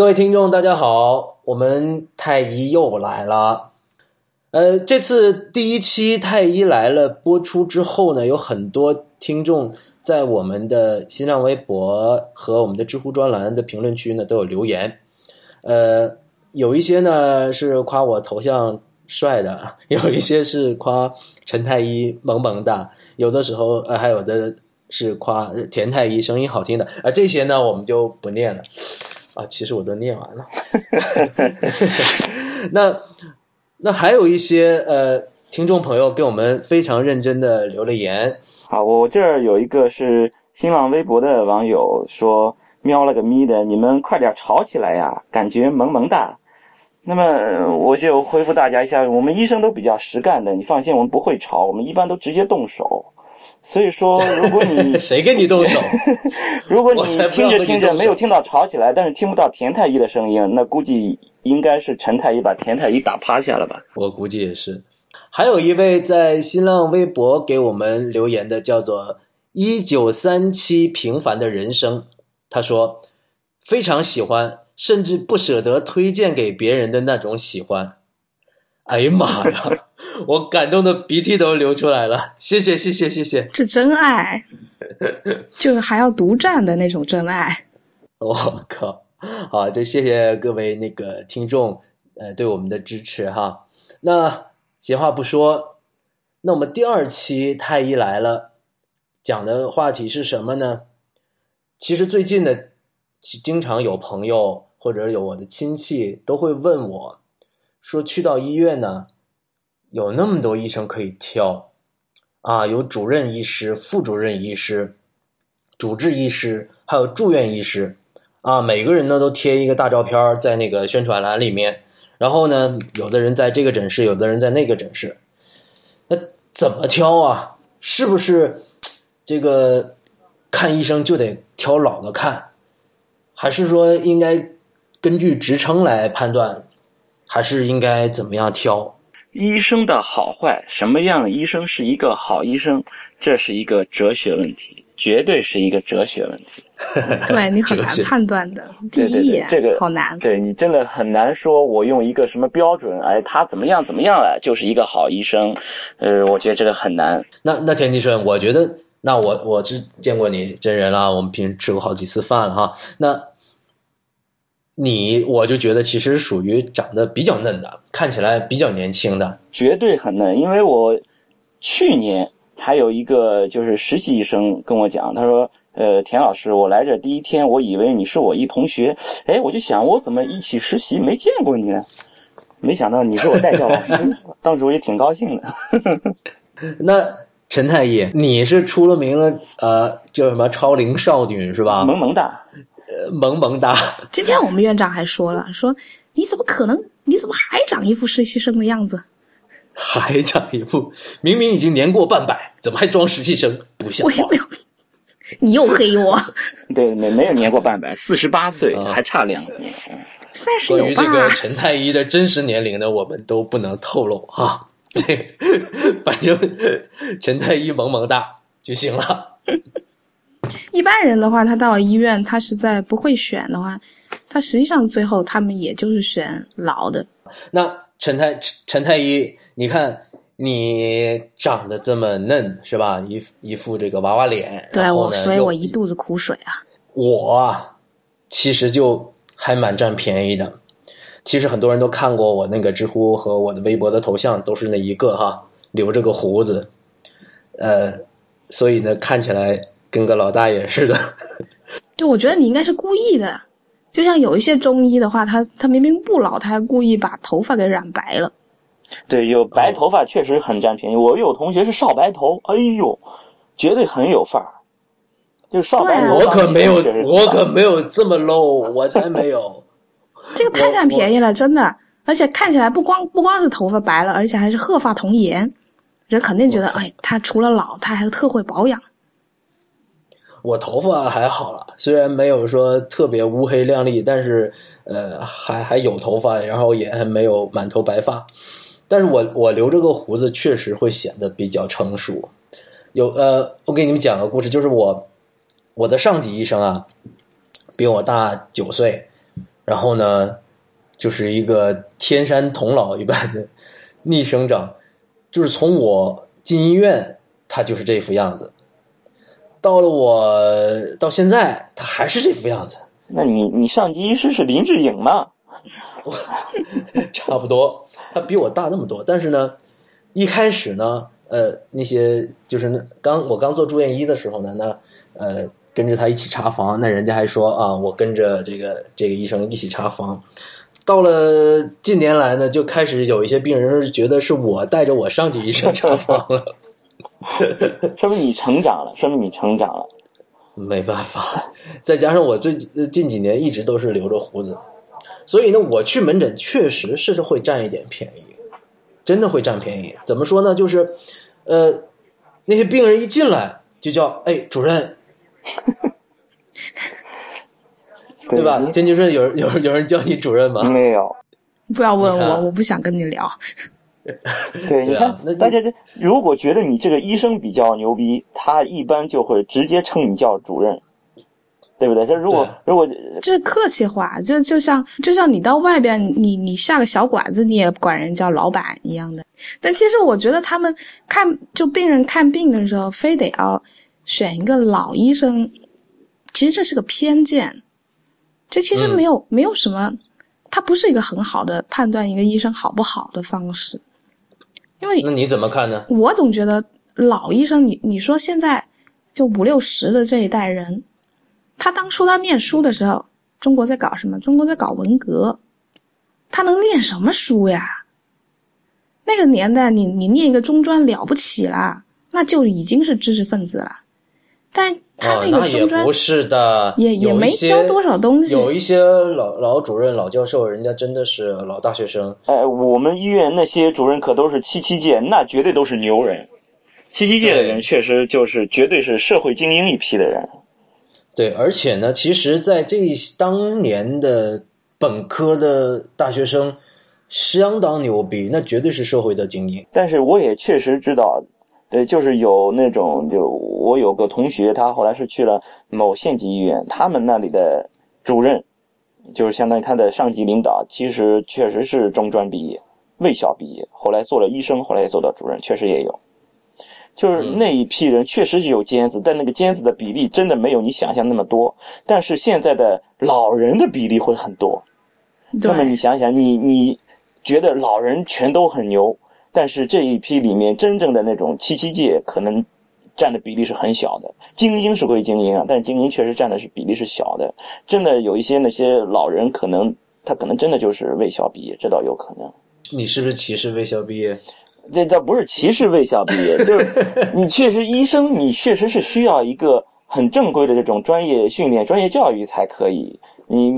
各位听众，大家好，我们太医又来了。呃，这次第一期太医来了播出之后呢，有很多听众在我们的新浪微博和我们的知乎专栏的评论区呢都有留言。呃，有一些呢是夸我头像帅的，有一些是夸陈太医萌萌哒，有的时候呃还有的是夸田太医声音好听的。啊、这些呢我们就不念了。啊，其实我都念完了。那那还有一些呃听众朋友给我们非常认真的留了言。好，我这儿有一个是新浪微博的网友说：“喵了个咪的，你们快点吵起来呀，感觉萌萌哒。”那么我就回复大家一下，我们医生都比较实干的，你放心，我们不会吵，我们一般都直接动手。所以说，如果你谁跟你动手？如果你听着听着没有听到吵起来，但是听不到田太医的声音，那估计应该是陈太医把田太医打趴下了吧？我估计也是。还有一位在新浪微博给我们留言的，叫做“一九三七平凡的人生”，他说非常喜欢，甚至不舍得推荐给别人的那种喜欢。哎呀妈呀！我感动的鼻涕都流出来了，谢谢谢谢谢谢！这真爱，就是还要独占的那种真爱。我靠！好，就谢谢各位那个听众，呃，对我们的支持哈。那闲话不说，那我们第二期太医来了，讲的话题是什么呢？其实最近的，经常有朋友或者有我的亲戚都会问我，说去到医院呢，有那么多医生可以挑，啊，有主任医师、副主任医师、主治医师，还有住院医师。啊，每个人呢都贴一个大照片在那个宣传栏里面，然后呢，有的人在这个诊室，有的人在那个诊室，那怎么挑啊？是不是这个看医生就得挑老的看，还是说应该根据职称来判断，还是应该怎么样挑？医生的好坏，什么样医生是一个好医生，这是一个哲学问题，绝对是一个哲学问题。对你很难判断的，第一眼这个好难。对你真的很难说，我用一个什么标准，哎，他怎么样怎么样了，就是一个好医生。呃，我觉得这个很难。那那田吉顺，我觉得那我我是见过你真人了，我们平时吃过好几次饭了哈。那你我就觉得其实属于长得比较嫩的，看起来比较年轻的。绝对很嫩，因为我去年还有一个就是实习医生跟我讲，他说：“呃，田老师，我来这第一天，我以为你是我一同学，哎，我就想我怎么一起实习没见过你呢？没想到你是我带教老师，当时我也挺高兴的。那陈太医，你是出了名的，呃，叫什么超龄少女是吧？萌萌哒，呃萌萌哒。今天我们院长还说了，说你怎么可能？你怎么还长一副实习生的样子？还长一副，明明已经年过半百，怎么还装实习生？不像话我也没！有，你又黑我，对，没没有年过半百，四十八岁，啊还差两年。三十有吧关于这？个陈太医的真实年龄呢，我们都不能透露哈。这个反正陈太医萌萌哒就行了。一般人的话，他到医院，他实在不会选的话，他实际上最后他们也就是选老的。那陈太陈陈太医，你看你长得这么嫩是吧？一一副这个娃娃脸，对我，所以我一肚子苦水啊。我啊，其实就还蛮占便宜的。其实很多人都看过我那个知乎和我的微博的头像，都是那一个哈，留着个胡子，呃，所以呢，看起来跟个老大爷似的。对，我觉得你应该是故意的。就像有一些中医的话，他他明明不老，他还故意把头发给染白了。对，有白头发确实很占便宜。我有同学是少白头，哎呦，绝对很有范儿。就少白头，对我可没有，我可没有这么 low，我才没有。这个太占便宜了，真的。而且看起来不光不光是头发白了，而且还是鹤发童颜，人肯定觉得，哎，他除了老，他还特会保养。我头发还好了，虽然没有说特别乌黑亮丽，但是呃还还有头发，然后也还没有满头白发。但是我我留这个胡子，确实会显得比较成熟。有呃，我给你们讲个故事，就是我我的上级医生啊，比我大九岁，然后呢，就是一个天山童姥一般的逆生长，就是从我进医院，他就是这副样子，到了我到现在，他还是这副样子，那你你上级医师是林志颖吗？差不多。他比我大那么多，但是呢，一开始呢，呃，那些就是那刚我刚做住院医的时候呢，那呃跟着他一起查房，那人家还说啊，我跟着这个这个医生一起查房。到了近年来呢，就开始有一些病人觉得是我带着我上级医生查房了，说明你成长了，说明你成长了。没办法，再加上我最近几年一直都是留着胡子，所以呢，我去门诊确实是会占一点便宜，真的会占便宜。怎么说呢？就是，呃，那些病人一进来就叫哎主任，对吧？你天津市有有有人叫你主任吗？没有。不要问我，我不想跟你聊。对，你看啊，大家这如果觉得你这个医生比较牛逼，他一般就会直接称你叫主任，对不对？他如果如果这是客气话，就就像就像你到外边，你你下个小馆子，你也管人叫老板一样的。但其实我觉得他们看就病人看病的时候，非得要选一个老医生，其实这是个偏见。这其实嗯没有、没有什么，它不是一个很好的判断一个医生好不好的方式。因为那你怎么看呢？我总觉得老医生，你你说现在就五六十的这一代人，他当初他念书的时候，中国在搞什么？中国在搞文革，他能念什么书呀？那个年代你，你念一个中专了不起啦，那就已经是知识分子了。但他哦，那那也个中专、不是的，也也没有一些教多少东西有一些老老主任、老教授，人家真的是老大学生。哎，我们医院那些主任可都是七七届，那绝对都是牛人。七七届的人确实就是绝对是社会精英一批的人。对，而且呢，其实，在这当年的本科的大学生相当牛逼，那绝对是社会的精英。但是我也确实知道，对，就是有那种，就我有个同学，他后来是去了某县级医院，他们那里的主任，就是相当于他的上级领导，其实确实是中专毕业，卫校毕业，后来做了医生，后来也做到主任，确实也有。就是那一批人确实是有尖子，但那个尖子的比例真的没有你想象那么多。但是现在的老人的比例会很多，那么你想想，你你觉得老人全都很牛，但是这一批里面真正的那种七七届可能占的比例是很小的。精英是归精英啊，但是精英确实占的是比例是小的。真的有一些那些老人，可能他可能真的就是卫校毕业，这倒有可能。你是不是歧视卫校毕业？这倒不是歧视卫校毕业，就是 你确实医生，你确实是需要一个很正规的这种专业训练、专业教育才可以。你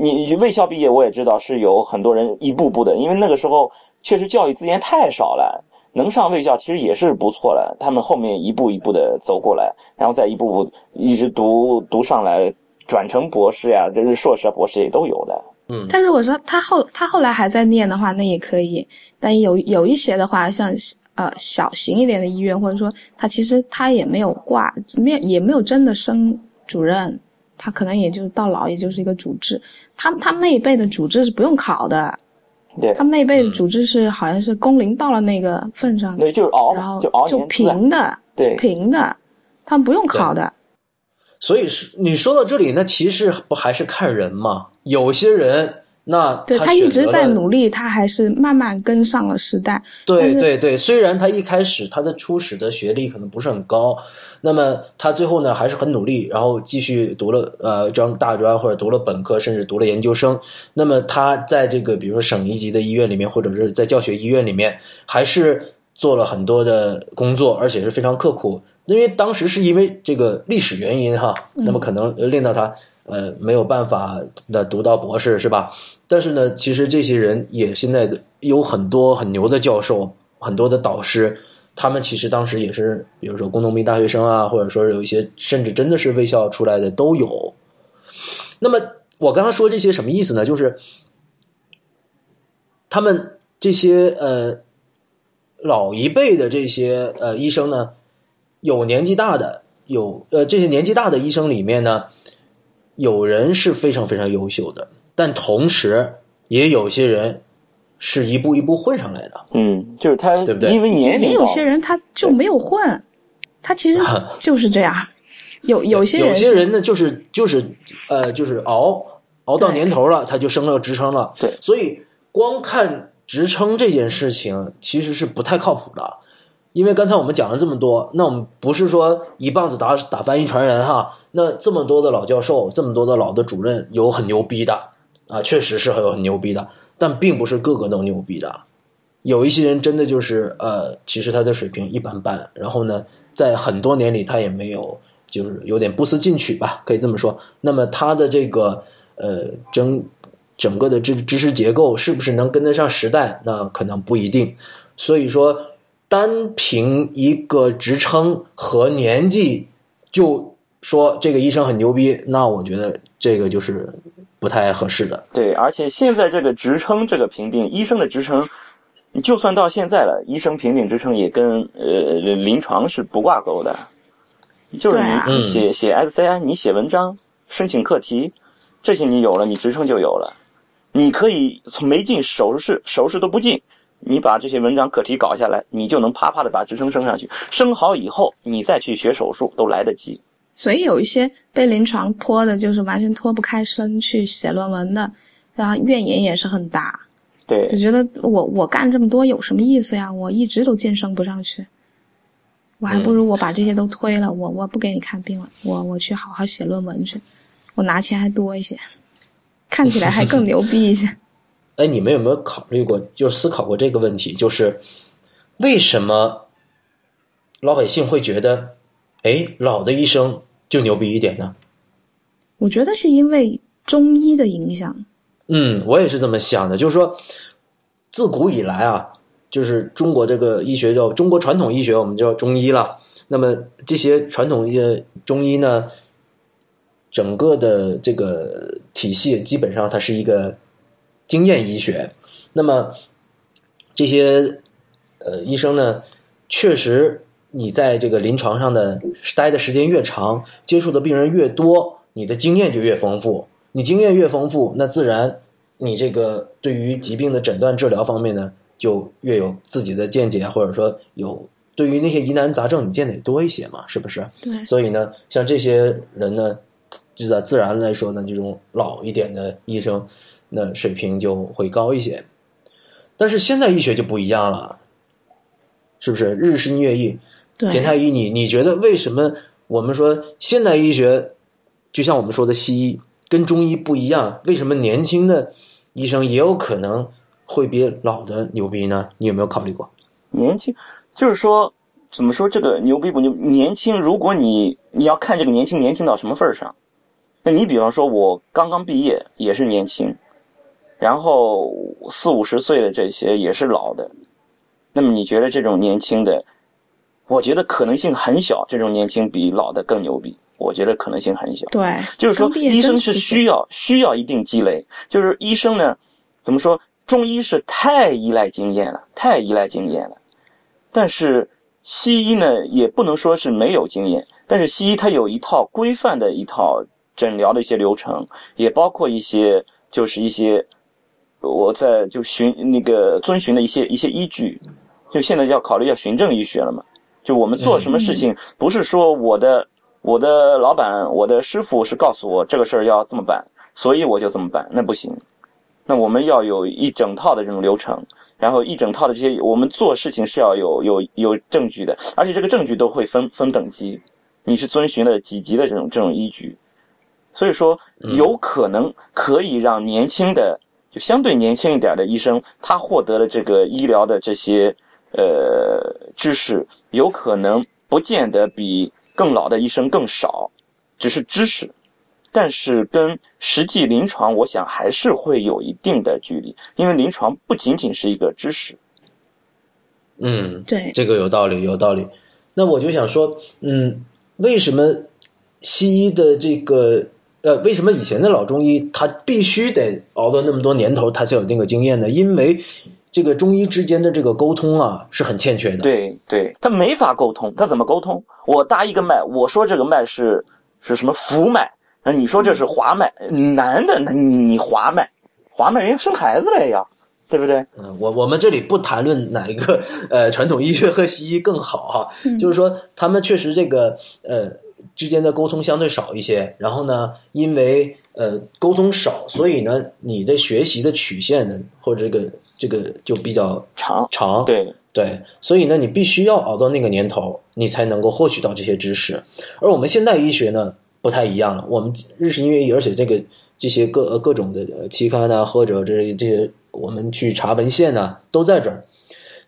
你你卫校毕业，我也知道是有很多人一步步的，因为那个时候确实教育资源太少了，能上卫校其实也是不错了。他们后面一步一步的走过来，然后再一步步一直读读上来，转成博士呀，这是硕士啊、博士也都有的。嗯但如果说他后他后来还在念的话，那也可以。但有有一些的话，像呃小型一点的医院，或者说他其实他也没有挂，没有也没有真的升主任，他可能也就到老也就是一个主治。他们他们那一辈的主治是不用考的，对他们那一辈的主治是好像是工龄到了那个份上，对，就是熬然后就平的，对是平的，他们不用考的。所以是你说到这里，那其实不还是看人吗？有些人那对他他一直在努力，他还是慢慢跟上了时代。对对对，虽然他一开始他的初始的学历可能不是很高，那么他最后呢还是很努力，然后继续读了呃专大专或者读了本科，甚至读了研究生。那么他在这个比如说省一级的医院里面，或者是在教学医院里面，还是做了很多的工作，而且是非常刻苦。因为当时是因为这个历史原因哈，那么可能令到他呃没有办法的读到博士是吧？但是呢，其实这些人也现在有很多很牛的教授，很多的导师，他们其实当时也是，比如说工农兵大学生啊，或者说有一些甚至真的是卫校出来的都有。那么我刚才说这些什么意思呢？就是他们这些呃老一辈的这些呃医生呢，有年纪大的，有呃这些年纪大的医生里面呢，有人是非常非常优秀的。但同时也有些人是一步一步混上来的。嗯，就是他，对不对因为年龄也有些人他就没有混，他其实 就是这样。有有些人有些人呢，就是就是呃，就是熬熬到年头了，他就升了职称了。对所以光看职称这件事情，其实是不太靠谱的。因为刚才我们讲了这么多，那我们不是说一棒子打打翻一船人哈。那这么多的老教授，这么多的老的主任，有很牛逼的啊，确实是很有很牛逼的，但并不是个个都牛逼的。有一些人真的就是呃，其实他的水平一般般，然后呢，在很多年里他也没有，就是有点不思进取吧，可以这么说。那么他的这个呃整整个的这个知识结构是不是能跟得上时代？那可能不一定。所以说，单凭一个职称和年纪就说这个医生很牛逼，那我觉得这个就是不太合适的。对，而且现在这个职称这个评定，医生的职称，你就算到现在了，医生评定职称也跟呃临床是不挂钩的，就是你写写 SCI，你写文章、申请课题，这些你有了，你职称就有了，你可以从没进手术室，手术室都不进。你把这些文章课题搞下来，你就能啪啪的把职称升上去。升好以后，你再去学手术都来得及。所以有一些被临床拖的，就是完全脱不开身去写论文的，然后怨言也是很大，对就，觉得我我干这么多有什么意思呀？我一直都晋升不上去，我还不如我把这些都推了，我我不给你看病了，我我去好好写论文去，我拿钱还多一些，看起来还更牛逼一些。哎，你们有没有考虑过，就思考过这个问题？就是为什么老百姓会觉得，哎，老的医生就牛逼一点呢？我觉得是因为中医的影响，嗯，我也是这么想的，就是说，自古以来啊，就是中国这个医学叫中国传统医学，我们叫中医了。那么这些传统的中医呢，整个的这个体系基本上它是一个经验医学。那么这些呃医生呢，确实你在这个临床上的待的时间越长，接触的病人越多，你的经验就越丰富。你经验越丰富，那自然你这个对于疾病的诊断治疗方面呢，就越有自己的见解，或者说有对于那些疑难杂症，你见得也多一些嘛，是不是？对所以呢，像这些人呢，自然自然来说呢，这种老一点的医生，那水平就会高一些。但是现在医学就不一样了，是不是？日新月异。对，田太医，你你觉得为什么我们说现代医学，就像我们说的西医跟中医不一样？为什么年轻的医生也有可能会比老的牛逼呢？你有没有考虑过？年轻，就是说，怎么说这个牛逼不牛？年轻，如果你你要看这个年轻年轻到什么份儿上，那你比方说，我刚刚毕业也是年轻，然后四五十岁的这些也是老的，那么你觉得这种年轻的，我觉得可能性很小，这种年轻比老的更牛逼，我觉得可能性很小。对，就是说，医生是需要需要一定积累。就是医生呢，怎么说？中医是太依赖经验了，太依赖经验了。但是西医呢，也不能说是没有经验，但是西医它有一套规范的一套诊疗的一些流程，也包括一些就是一些我在就循那个遵循的一些一些依据。就现在要考虑要循证医学了嘛？就我们做什么事情，不是说我的我的老板、我的师傅是告诉我这个事儿要这么办，所以我就这么办，那不行。那我们要有一整套的这种流程，然后一整套的这些，我们做事情是要有有有证据的，而且这个证据都会分分等级，你是遵循了几级的这种这种依据，所以说有可能可以让年轻的就相对年轻一点的医生，他获得了这个医疗的这些呃知识，有可能不见得比更老的医生更少，只是知识。但是跟实际临床，我想还是会有一定的距离，因为临床不仅仅是一个知识。嗯，对，这个有道理，有道理。那我就想说，嗯，为什么西医的这个呃，为什么以前的老中医他必须得熬到那么多年头，他才有那个经验呢？因为这个中医之间的这个沟通啊是很欠缺的。对对，他没法沟通，他怎么沟通？我搭一个脉，我说这个脉是是什么浮脉，那你说这是滑脉，男的，那你你滑脉，滑脉人家生孩子了呀，对不对？嗯，我我们这里不谈论哪一个 呃传统医学和西医更好哈，就是说他们确实这个呃之间的沟通相对少一些，然后呢，因为呃沟通少，所以呢你的学习的曲线呢或者这个这个就比较长，长，对，对，所以呢你必须要熬到那个年头，你才能够获取到这些知识，而我们现代医学呢不太一样了，我们日式音乐医，而且这个这些各呃各种的呃期刊呢，或者这这些我们去查文献呢，都在这儿。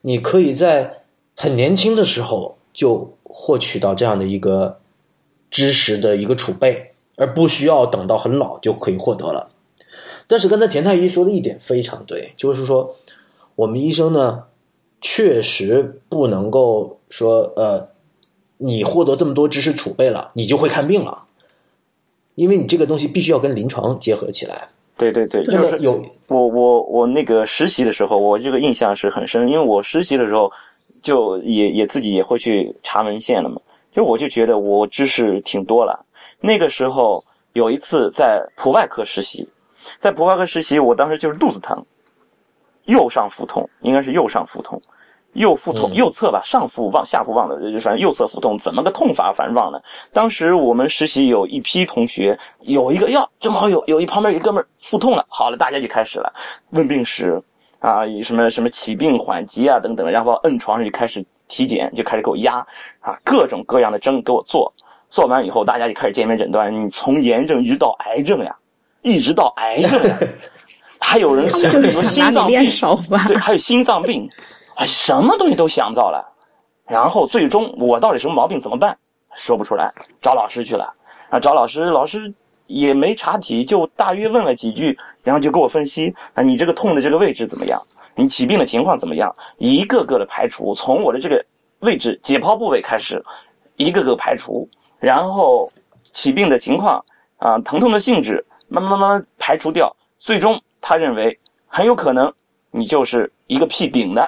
你可以在很年轻的时候就获取到这样的一个知识的一个储备，而不需要等到很老就可以获得了。但是刚才田太医说的一点非常对，就是说我们医生呢，确实不能够说呃，你获得这么多知识储备了，你就会看病了。因为你这个东西必须要跟临床结合起来。对对对，就是有我我我那个实习的时候，我这个印象是很深，因为我实习的时候就也也自己也会去查文献了嘛，就我就觉得我知识挺多了。那个时候有一次在普外科实习，在普外科实习，我当时就是肚子疼，右上腹痛，应该是右上腹痛，右腹痛，嗯右侧吧，上腹忘下腹忘了，就反正右侧腹痛，怎么个痛法反正忘了。当时我们实习有一批同学，有一个呀，正好有有一旁边有一哥们儿腹痛了，好了，大家就开始了问病史啊，什么什么起病缓急啊等等，然后摁床上就开始体检，就开始给我压啊，各种各样的针给我做，做完以后大家就开始见面诊断，你从炎症一直到癌症呀，一直到癌症呀，还有人想什么心脏病？对，还有心脏病，啊，什么东西都想到了。然后最终我到底什么毛病怎么办？说不出来，找老师去了。啊，找老师，老师也没查体，就大约问了几句，然后就给我分析啊，你这个痛的这个位置怎么样？你起病的情况怎么样？一个个的排除，从我的这个位置解剖部位开始，一个个排除，然后起病的情况啊，疼痛的性质，慢慢慢慢排除掉，最终他认为很有可能你就是一个屁顶的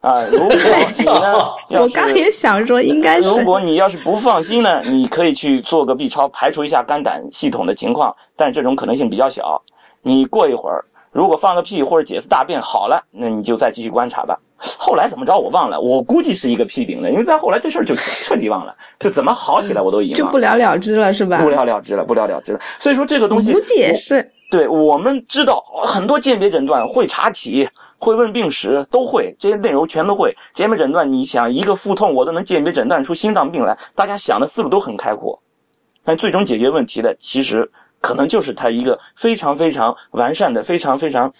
啊。如果 你呢，我刚也想说，应该是如果你要是不放心呢，你可以去做个 B 超，排除一下肝胆系统的情况，但这种可能性比较小。你过一会儿，如果放个屁或者解次大便好了，那你就再继续观察吧。后来怎么着我忘了，我估计是一个屁顶的，因为再后来这事儿就彻底忘了，就怎么好起来我都已经就，不了了之了，是吧？不了了之了，不了了之了。所以说这个东西，我估计也是。对，我们知道很多鉴别诊断会查体，会问病史，都会这些内容全都会。鉴别诊断，你想一个腹痛，我都能鉴别诊断出心脏病来，大家想的思路都很开阔，但最终解决问题的，其实可能就是他一个非常非常完善的、非常非常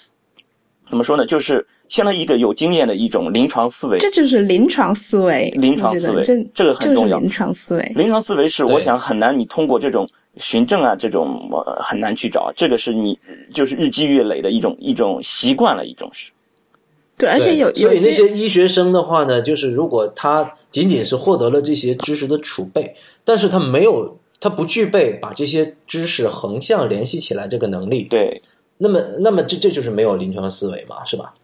怎么说呢，就是相当于一个有经验的一种临床思维。这就是临床思维，临床思维这这个很重要临床思维。临床思维是我想很难，你通过这种循证啊，这种呃很难去找，这个是你就是日积月累的一种一种习惯了，一种是。对，而且有对所以那些医学生的话呢，就是如果他仅仅是获得了这些知识的储备，但是他没有，他不具备把这些知识横向联系起来这个能力，对，那么那么这这就是没有临床思维嘛，是吧？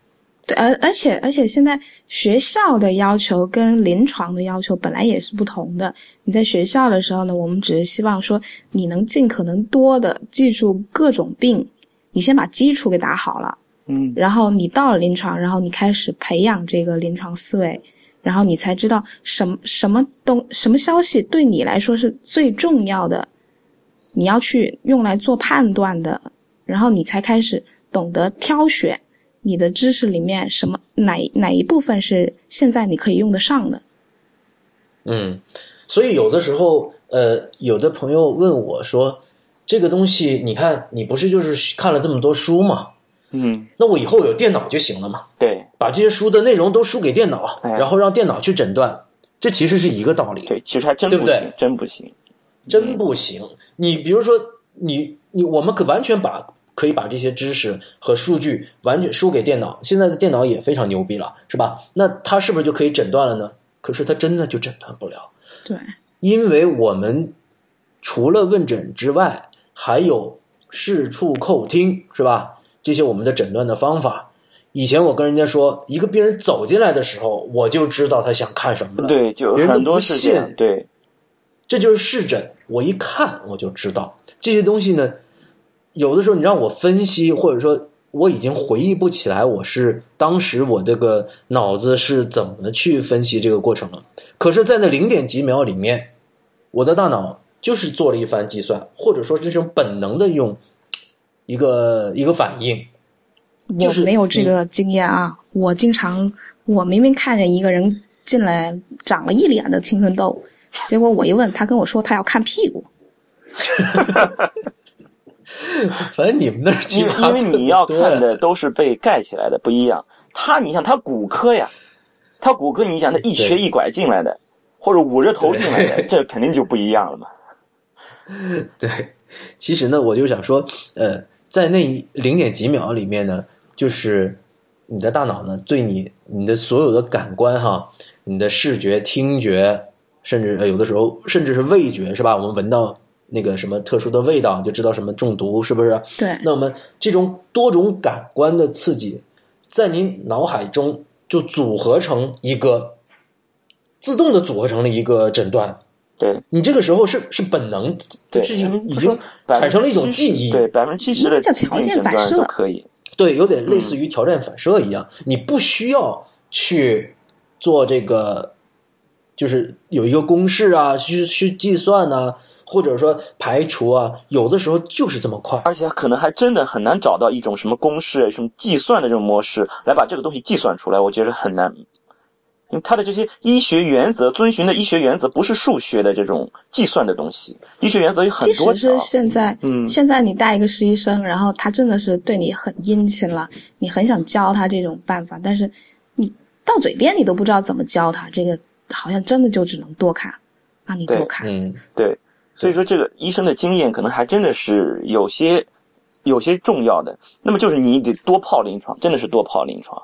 对，而而且而且现在学校的要求跟临床的要求本来也是不同的。你在学校的时候呢，我们只是希望说你能尽可能多的记住各种病，你先把基础给打好了，嗯，然后你到了临床，然后你开始培养这个临床思维，然后你才知道什么什么东什么消息对你来说是最重要的，你要去用来做判断的，然后你才开始懂得挑选你的知识里面什么哪哪一部分是现在你可以用得上的。嗯，所以有的时候，呃，有的朋友问我说，这个东西，你看，你不是就是看了这么多书吗？嗯，那我以后有电脑就行了嘛，对把这些书的内容都输给电脑，哎然后让电脑去诊断，这其实是一个道理。对，其实还真不行，真不行。真不行。你比如说，你你我们可完全把可以把这些知识和数据完全输给电脑，现在的电脑也非常牛逼了，是吧？那它是不是就可以诊断了呢？可是它真的就诊断不了，对，因为我们除了问诊之外，还有视触叩听，是吧？这些我们的诊断的方法。以前我跟人家说，一个病人走进来的时候，我就知道他想看什么了。对，就别人都很多不信是这样。对，这就是视诊，我一看我就知道。这些东西呢，有的时候你让我分析，或者说我已经回忆不起来，我是当时我这个脑子是怎么去分析这个过程了。可是，在那零点几秒里面，我的大脑就是做了一番计算，或者说这种本能的用一个一个反应。就是我没有这个经验啊，我经常我明明看见一个人进来长了一脸的青春痘，结果我一问他跟我说他要看屁股，反正你们那儿奇因为因为你要看的都是被盖起来的，不一样。他，你想他骨科呀，他骨科，你想他一瘸一拐进来的，或者捂着头进来的，这肯定就不一样了嘛。对，其实呢，我就想说，呃，在那零点几秒里面呢，就是你的大脑呢，对你你的所有的感官哈，你的视觉、听觉，甚至、呃、有的时候甚至是味觉，是吧？我们闻到那个什么特殊的味道，就知道什么中毒，是不是？对，那我们这种多种感官的刺激，在您脑海中就组合成一个自动的组合成了一个诊断。对你这个时候是是本能，对，是已经产生了一种记忆，对，百分之七十的条件反射都可以。对，有点类似于条件反射一样，你不需要去做这个，就是有一个公式啊，去去计算啊，或者说排除啊，有的时候就是这么快。而且可能还真的很难找到一种什么公式、什么计算的这种模式来把这个东西计算出来，我觉得很难。因为它的这些医学原则遵循的医学原则不是数学的这种计算的东西，医学原则有很即多条使是。现在，嗯现在你带一个实习生，然后他真的是对你很殷勤了，你很想教他这种办法，但是你到嘴边你都不知道怎么教他，这个好像真的就只能多看，那你多看。嗯，对，所以说这个医生的经验可能还真的是有些有些重要的。那么就是你得多泡临床，真的是多泡临床。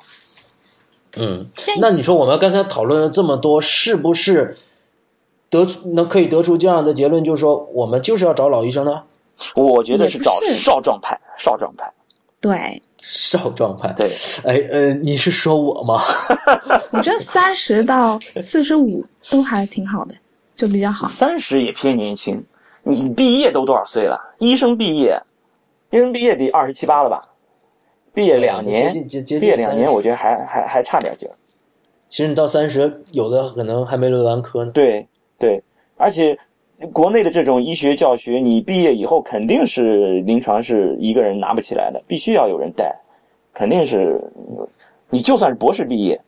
嗯，那你说我们刚才讨论了这么多，是不是得能可以得出这样的结论，就是说我们就是要找老医生呢？我觉得是找少壮派，少壮派。对，少壮派。对，哎呃，你是说我吗？我觉得三十到四十五都还挺好的，就比较好。三十也偏年轻。你毕业都多少岁了？医生毕业，医生毕业得二十七八了吧？毕业两年，毕业两年，我觉得还还还差点劲儿。其实你到三十，有的可能还没轮完科呢。对对，而且国内的这种医学教学，你毕业以后肯定是临床是一个人拿不起来的，必须要有人带，肯定是。你就算是博士毕业，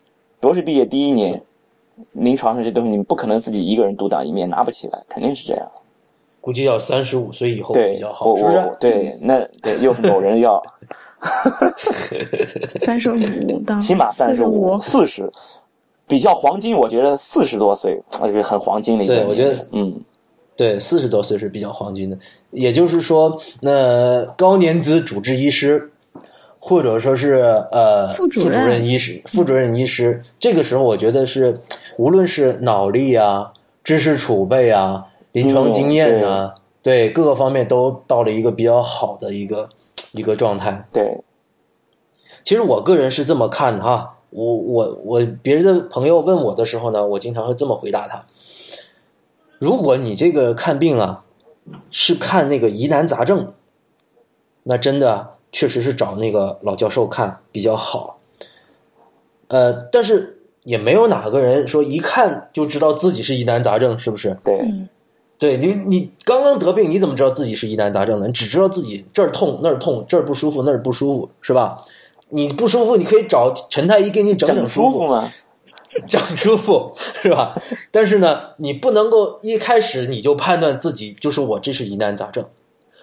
博士毕业第一年，临床上这东西你不可能自己一个人独当一面，拿不起来，肯定是这样。估计要三十五岁以后对比较，好，我是不是？对，那对又是某人要 三十五到起码三四十十五、四十，比较黄金，我觉得四十多岁，我觉得很黄金的一个。对我觉得嗯，对，四十多岁是比较黄金的。也就是说，那高年资主治医师，或者说是呃副主任任医师、副主任医师，这个时候我觉得是，无论是脑力啊、知识储备啊、临床经验啊，对各个方面都到了一个比较好的一个一个状态。对，其实我个人是这么看的哈，我我我别的朋友问我的时候呢，我经常会这么回答他：如果你这个看病啊，是看那个疑难杂症，那真的确实是找那个老教授看比较好。呃，但是也没有哪个人说一看就知道自己是疑难杂症，是不是？对，嗯，对你，你刚刚得病，你怎么知道自己是疑难杂症呢？你只知道自己这儿痛那儿痛，这儿不舒服那儿不舒服，是吧？你不舒服，你可以找陈太医给你整整舒服吗？整舒服，是吧？但是呢，你不能够一开始你就判断自己就是我这是疑难杂症，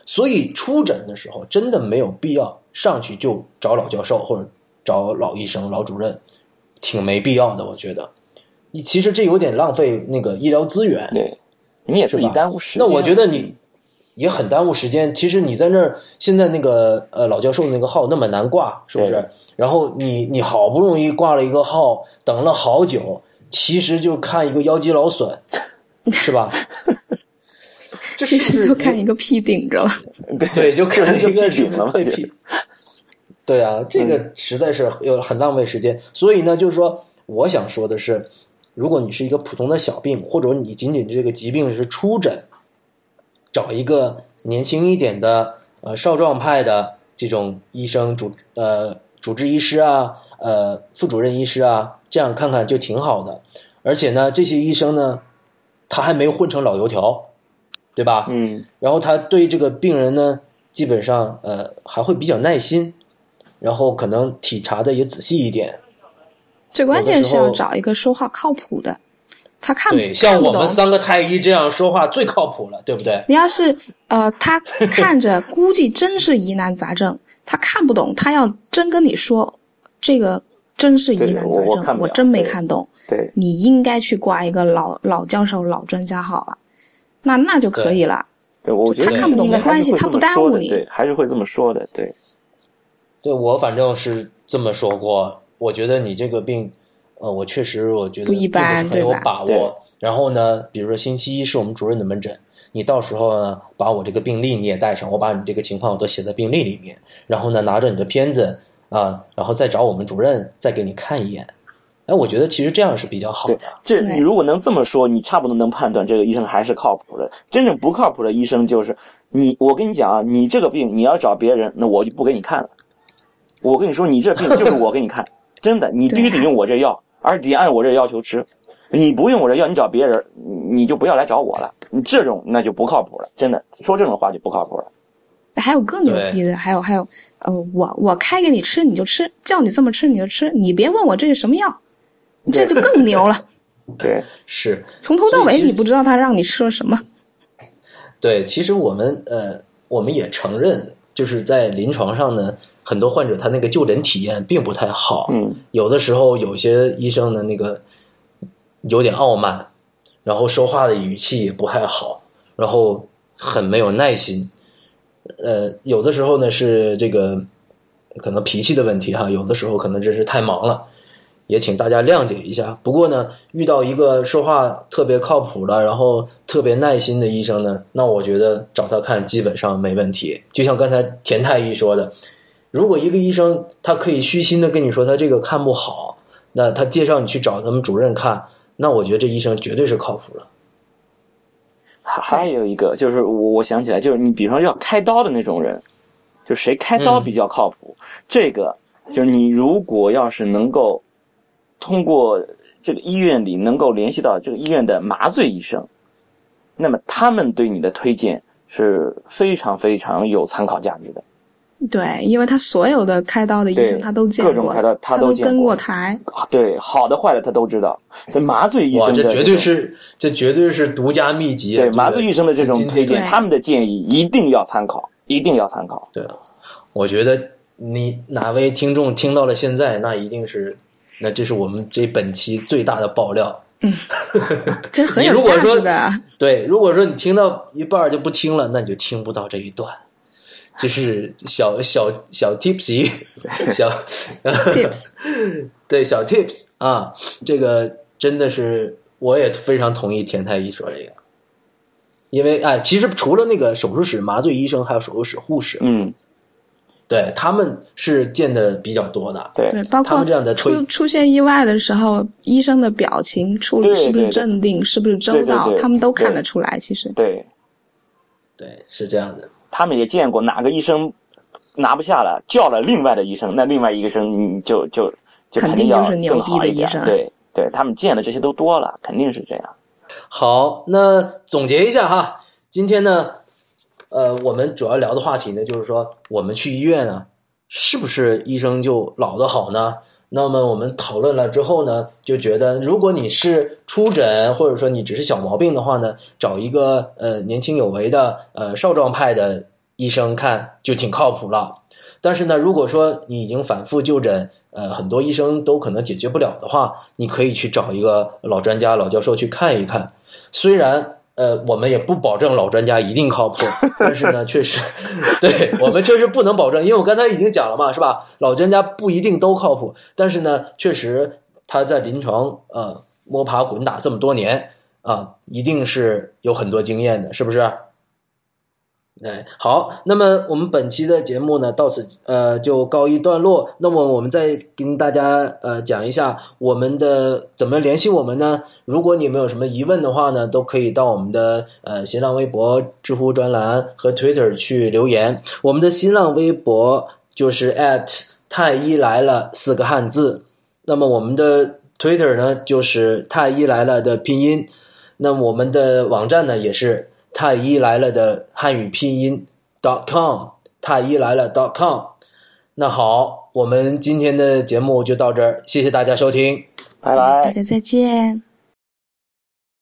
所以出诊的时候真的没有必要上去就找老教授或者找老医生、老主任，挺没必要的，我觉得。你其实这有点浪费那个医疗资源，对，你也自己是吧耽误时间。那我觉得你也很耽误时间。其实你在那儿，现在那个呃老教授的那个号那么难挂，是不是？然后你你好不容易挂了一个号，等了好久，其实就看一个腰肌劳损，是吧？这其实就看一个屁顶着了。对，就看一个顶了嘛就对屁。对啊，这个实在是有很浪费时间。所以呢，就是说，我想说的是，如果你是一个普通的小病，或者你仅仅这个疾病是初诊，找一个年轻一点的呃少壮派的这种医生主呃主治医师啊，呃副主任医师啊，这样看看就挺好的。而且呢，这些医生呢，他还没有混成老油条，对吧？嗯，然后他对这个病人呢，基本上呃还会比较耐心，然后可能体察的也仔细一点。最关键是要找一个说话靠谱的，他看对，像我们三个太医这样说话最靠谱了，对不对？你要是呃，他 看着估计真是疑难杂症，他看不懂，他要真跟你说这个真是疑难杂症，我真没看懂，对，你应该去挂一个老老教授、老专家好了，那那就可以了。对，我觉得他看不懂没关系他不耽误你。对，还是会这么说的，对，对我反正是这么说过，我觉得你这个病，呃，我确实我觉得不一般很有把握。然后呢，比如说星期一是我们主任的门诊，你到时候呢把我这个病历你也带上，我把你这个情况都写在病历里面，然后呢拿着你的片子啊，然后再找我们主任再给你看一眼。哎，我觉得其实这样是比较好的。，这你如果能这么说，你差不多能判断这个医生还是靠谱的。真正不靠谱的医生就是你，我跟你讲啊，你这个病你要找别人，那我就不给你看了。我跟你说，你这病就是我给你看，真的，你必须得用我这药，而且得按我这要求吃。你不用我这药，你找别人，你就不要来找我了。你这种那就不靠谱了，真的说这种话就不靠谱了。还有更牛逼的，还有还有，呃，我我开给你吃你就吃，叫你这么吃你就吃，你别问我这是什么药，这就更牛了。对，是，从头到尾你不知道他让你吃了什么。对，其实我们呃，我们也承认，就是在临床上呢，很多患者他那个就诊体验并不太好。嗯，有的时候有些医生的，那个有点傲慢，然后说话的语气也不太好，然后很没有耐心。呃，有的时候呢是这个可能脾气的问题哈，有的时候可能真是太忙了，也请大家谅解一下。不过呢，遇到一个说话特别靠谱的，然后特别耐心的医生呢，那我觉得找他看基本上没问题。就像刚才田太医说的，如果一个医生他可以虚心的跟你说他这个看不好，那他介绍你去找他们主任看，那我觉得这医生绝对是靠谱的。还还有一个就是我我想起来，就是你比方要开刀的那种人，就谁开刀比较靠谱？这个就是你如果要是能够通过这个医院里能够联系到这个医院的麻醉医生，那么他们对你的推荐是非常非常有参考价值的。对，因为他所有的开刀的医生他都见过，各种开刀他都跟过过台。对，好的坏的他都知道。这麻醉医，生的这绝对是这绝对是独家秘籍啊。对麻醉医生的这种推荐，他们的建议一定要参考，一定要参考。对，我觉得你哪位听众听到了现在，那一定是，那这是我们这本期最大的爆料。嗯 这很有价如果说值的。对，如果说你听到一半儿就不听了，那你就听不到这一段。这是小小小 tipsy，小 tips 对小 tips 啊，这个真的是我也非常同意田太医说这个，因为哎，其实除了那个手术室麻醉医生，还有手术室护士，嗯，对他们是见的比较多的。对对，包他括们这样的出出现意外的时候，医生的表情处理是不是镇定，是不是周到，他们都看得出来。其实，对。对，是这样的。他们也见过哪个医生拿不下了，叫了另外的医生，那另外一个医生你就就就肯定要更好一点。对对，他们见的这些都多了，肯定是这样。好，那总结一下哈，今天呢，呃，我们主要聊的话题呢，就是说我们去医院啊，是不是医生就老的好呢？那么我们讨论了之后呢，就觉得如果你是出诊，或者说你只是小毛病的话呢，找一个呃年轻有为的呃少壮派的医生看就挺靠谱了。但是呢，如果说你已经反复就诊，呃，很多医生都可能解决不了的话，你可以去找一个老专家、老教授去看一看。虽然呃，我们也不保证老专家一定靠谱，但是呢，确实，对我们确实不能保证，因为我刚才已经讲了嘛，是吧？老专家不一定都靠谱，但是呢，确实他在临床呃摸爬滚打这么多年啊、一定是有很多经验的，是不是？哎，好，那么我们本期的节目呢，到此呃就告一段落。那么我们再跟大家呃讲一下我们的怎么联系我们呢？如果你们有什么疑问的话呢，都可以到我们的呃新浪微博、知乎专栏和 Twitter 去留言。我们的新浪微博就是 at 太医来了四个汉字，那么我们的 Twitter 呢就是太医来了的拼音，那我们的网站呢也是。太医来了的汉语拼音 dot com，太医来了 dot com。那好，我们今天的节目就到这儿，谢谢大家收听，拜拜，大家再见。